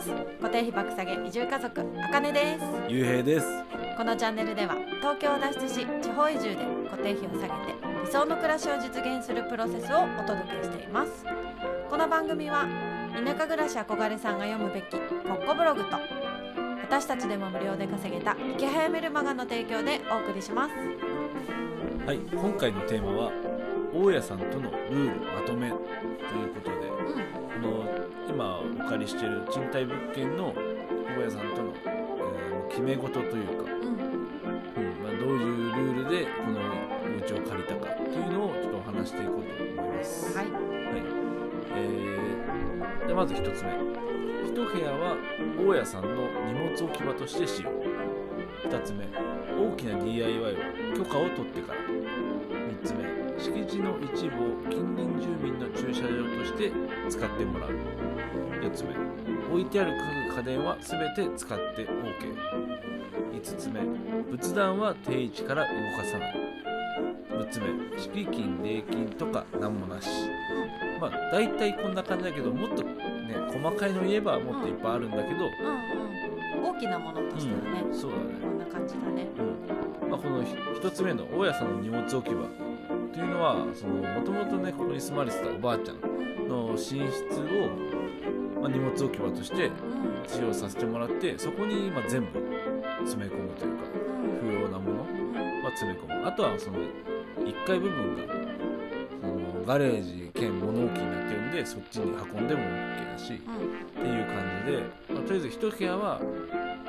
ます。固定費爆下げ移住家族あかねです。ゆうへいです。このチャンネルでは東京を脱出し地方移住で固定費を下げて理想の暮らしを実現するプロセスをお届けしています。この番組は田舎暮らし憧れさんが読むべきコッコブログと私たちでも無料で稼げた池早メルマガの提供でお送りします。はい今回のテーマは大家さんとのルールまとめということでうん今お借りしている賃貸物件の大家さんとの、えー決め事というか、うん。うんまあ、どういうルールでこのお家を借りたかというのをちょっとお話していこうと思います。はい。はい。えーでまず1つ目。1部屋は大家さんの荷物置き場として使用。2つ目。大きな DIY は許可を取ってから。3つ目敷地の一部を近隣住民の駐車場として使ってもらう。4つ目。置いてある家具家電は全て使って OK5 つ目。仏壇は定位置から動かさない。6つ目。敷金礼金とか何もなし。まあ大体こんな感じだけどもっとね細かいの言えばもっといっぱいあるんだけど、うんうん。大きなものとしてはね、うん。そうだね。こんな感じだね。うん。まあ、この1つ目の大家さんの荷物置き場というのはもともとねここに住まれてたおばあちゃんの寝室を、まあ、荷物置き場としてうん。使用させてもらってそこにまあ全部詰め込むというか不要なものうん。は詰め込む。あとはその1階部分がそのガレージ兼物置になってるんでそっちに運んでも OK だしってうんいう感じで、まあ、とりあえず1部屋は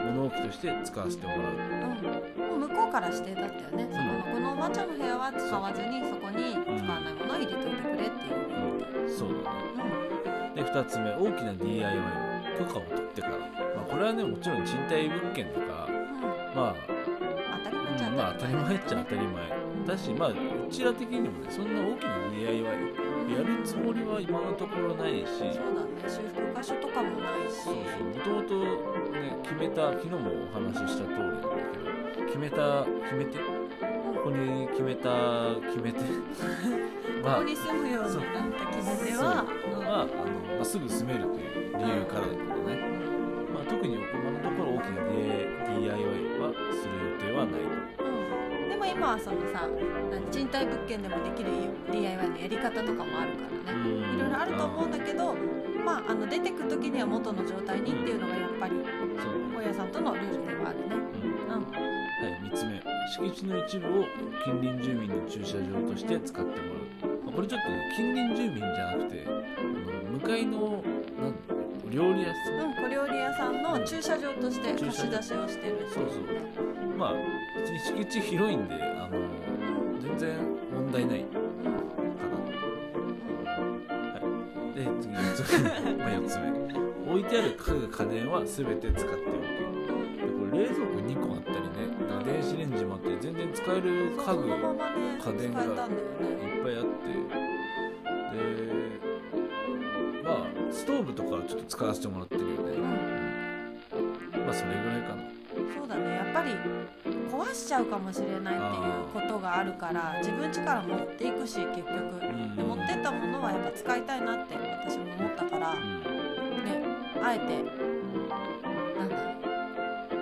物置として使わせてもらう向こうから指定だったよね、そこのこのおばあちゃんの部屋は使わずにそこに使わないものを入れといてくれっていう。ふうにそうだね。で2つ目大きな DIY は許可を取ってから、まあ、これはねもちろん賃貸物件とかうん。まあ、当たり前っちゃうんまあ当たり前っちゃ当たり前だしまあうちら的にもねそんな大きな DIY やるつもりは今のところないし。そうだね。修復箇所とかもないし。そうそう。もともとね決めた昨日もお話しした通りなんだけど決めた決めてここに決めた決めて。まあここに住むようになった決め手は、う。んまああのまあ、すぐ住めるという理由からだけどね、まあ、特に今のところ大きな DIY はする予定はないうんでも今はそのさ何賃貸物件でもできる DIY のやり方とかもあるからね。いろいろあると思うんだけどまああの出てく時には元の状態にっていうのがやっぱり大家さんとのルールではあるね。うん。うん。はい、3つ目。敷地の一部を近隣住民の駐車場として使ってもらう、まあこれちょっとね近隣住民じゃなくてあの向かいのなんお料理屋さん、うん、小料理屋さんの駐車場として貸し出しをしてるそうそう。まあ別に敷地広いんで然問題ないかな、はい、で次4つ目まあ4つ目。置いてある家具家電は全て使って OK でこれ冷蔵庫2個あったりねだから電子レンジもあって全然使える家具ね家電がいっぱいあって。でまあストーブとかはちょっと使わせてもらってるよね、うん。まあそれぐらいかなだね。やっぱり壊しちゃうかもしれないっていうことがあるから自分家から持っていくし結局。うんで持ってったものはやっぱ使いたいなって私も思ったからねうん。あえてなんだ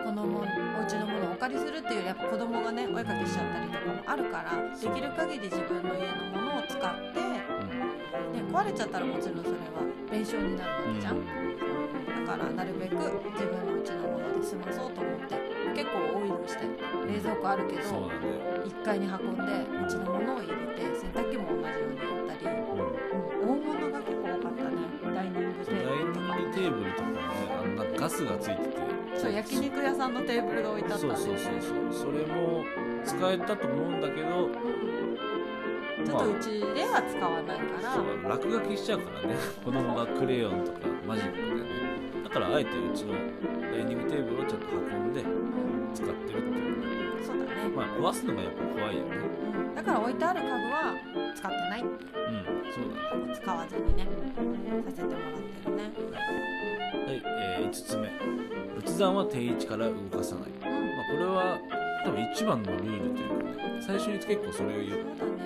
このもんお家のものをお借りするっていうよりやっぱ子供がねお絵かきしちゃったりとかもあるからできる限り自分の家のものを使って、ね、壊れちゃったらもちろんそれは弁償になるわけじゃん、だからなるべく自分の家のもので済まそう構多いのして冷蔵庫あるけどそうだね、1階に運んでうちのものを入れて洗濯機も同じようにやったり、うん。うん、大物が結構多かったね。ダイニングテーブルとか。ニングテーブルとかもねあんかガスがついてて。そう焼肉屋さんのテーブルが置いてあったんそうそうそうそう。それも使えたと思うんだけどちょっとうちでは使わないから、そう落書きしちゃうからね。子供がクレヨンとかマジックでねだからあえてうちのダイニングテーブルをちょっと運んでうん使ってるっていうねそうだね、まあ壊すのがやっぱ怖いよね。うん、だから置いてある家具は使ってないうんそうだね。使わずにねさせてもらってるね。はい、えー5つ目。仏壇は定位置から動かさない、まあ、これは多分一番のルールというかね最初に結構それを言っ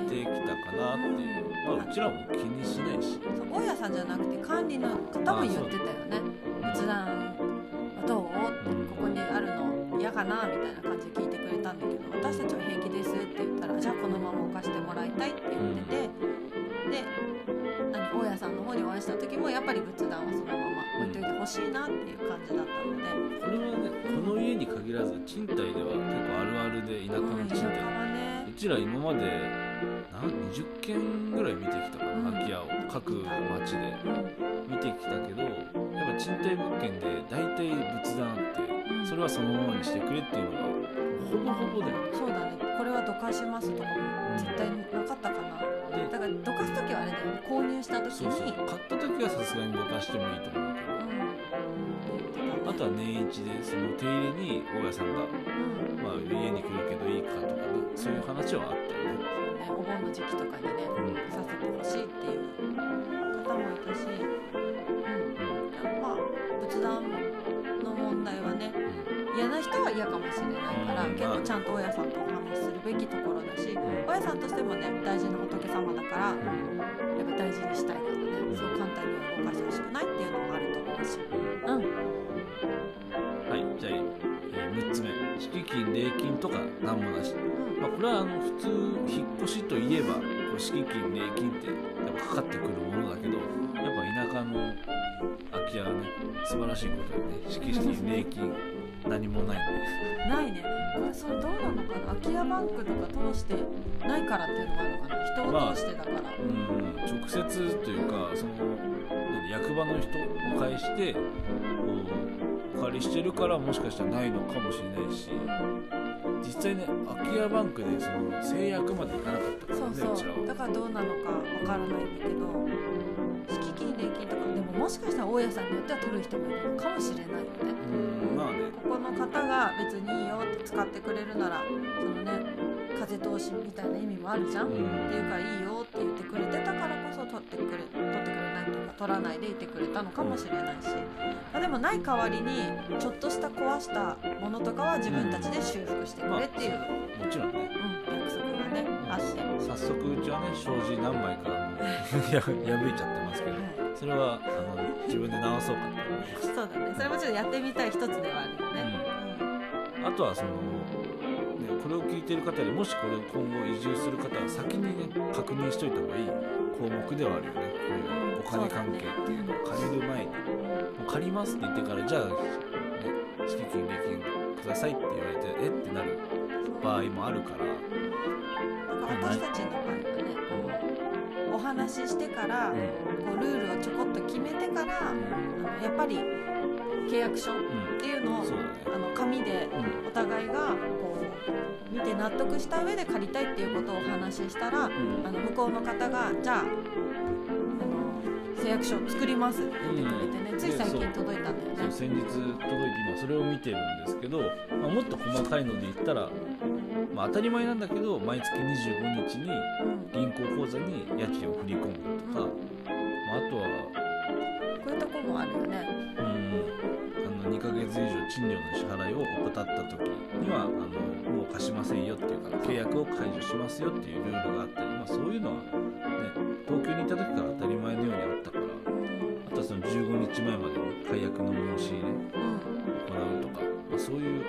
てねきたかなっていう、まあ、うちらも気にしないし。そう大家さんじゃなくて管理の方も言ってたよね。仏壇はどう？ってここにあるの？嫌かな？みたいな感じで聞いてくれたんだけど私たちは平気ですって言ったらじゃあこのまま置かしてもらいたいって言ってて、で何？大家さんの方にお会いした時もやっぱり仏壇はそのまま置いといてほしいなっていう感じだったので、これはね家に限らず賃貸では結構あるあるで田舎の賃貸。はねうちら今まで何20軒ぐらい見てきたかな、うん空き家を各町で。うん。見てきたけどやっぱ賃貸物件で大体仏壇あってうん。それはそのままにしてくれっていうのがほぼほぼだよ。ねそうだね。これはどかしますとかも絶対なかったかな。でだからどかす時はあれだよね。購入した時そうそう。に買った時はさすがにどかしてもいいと思うけどとは年一でその手入れに大家さんが、うん。まあ、家に来るけどいいかとかねそういう話はあったよね。ね。お盆の時期とかにねうん。させてほしいっていう方もいたし、うん、まあ仏壇の問題はねうん。嫌な人は嫌かもしれないから、うん。結構ちゃんと大家さんとお話しするべきところだし大家さんとしてもね大事な仏様だからやっぱ大事にしたいからね、うん。そう簡単には動かしてほしくないっていうのもあると思うし。うん。うんはいじゃあ、えー、3つ目。敷金礼金とか何もなし。うん。まあ、これはあの普通引っ越しといえば敷金礼金ってやっぱかかってくるものだけどやっぱ田舎の空き家はね素晴らしいことよね敷金礼金何もないんでないね。これそれどうなのかな？空き家バンクとか通してないからっていうのがあるのかな？人を通してだから、うん直接というかその何役場の人を介してこうお借りしてるからもしかしたらないのかもしれないし実際ね空き家バンクでその制約までいかなかったからそうねちらは。そうだからどうなのかわからないんだけど敷金礼金とかでももしかしたら大家さんによっては取る人もいるのかもしれないの方が別にいいよって使ってくれるならそのね風通しみたいな意味もあるじゃん、うん。っていうからいいよって言ってくれてたからこそ取ってくれ取らないでいてくれたのかもしれないし、まあ、でもない代わりにちょっとした壊したものとかは自分たちで修復してくれっていう、もちろんね。うん、約束がねあって、早速うちはね障子何枚か 破いちゃってますけど。はい。それはあの自分で直そうかと思います。そうだね。それもちょっとやってみたい一つではあるよね、あとはその、ね、これを聞いてる方でもしこれを今後移住する方は先にね確認しといた方がいい項目ではあるよね。こういうお金関係っていうの。を借りる前にもう借りますって言ってからじゃあ、ね、敷金礼金くださいって言われてえってなる場合もあるから。私たちの場合はねお話ししてから、うん。こうルールをちょこっと決めてから、あのやっぱり契約書っうん。ていうのをそうだね。あの紙でうん。お互いがこう見て納得した上で借りたいっていうことをお話ししたら、うん。あの向こうの方がじゃああの誓約書を作りますって言ってくれてね、うん。つい最近届いたんだよね。先日届いて今それを見てるんですけど、まあ、もっと細かいので言ったら、まあ、当たり前なんだけど毎月25日にうん。銀行口座に家賃を振り込むとか、まあ、あとはこういうとこもあるよね。うん。あの2ヶ月以上賃料の支払いを怠った時にはあのもう貸しませんよっていうか契約を解除しますよっていうルールがあったり、まあ、そういうのは、ね、東京にいた時から当たり前のようにあったからあとはその15日前までに解約の申し入れうん行うとか、まあ、そういう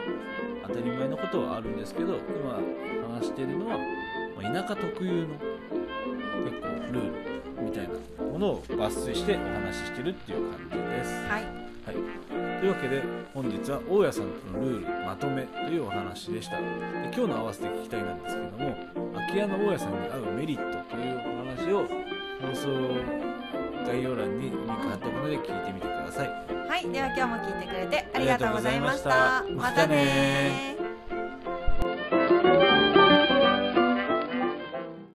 当たり前のことはあるんですけど今話しているのは、まあ、田舎特有の結構ルールみたいなものを抜粋してお話ししてるっていう感じです。はいはい、というわけで本日は大家さんとのルールまとめというお話でした。で今日の合わせて聞きたいなんですけども空き家の大家さんに合うメリットというお話を放送概要欄にリンク貼っておくので聞いてみてください。はい、では今日も聞いてくれてありがとうございました。ました。またねー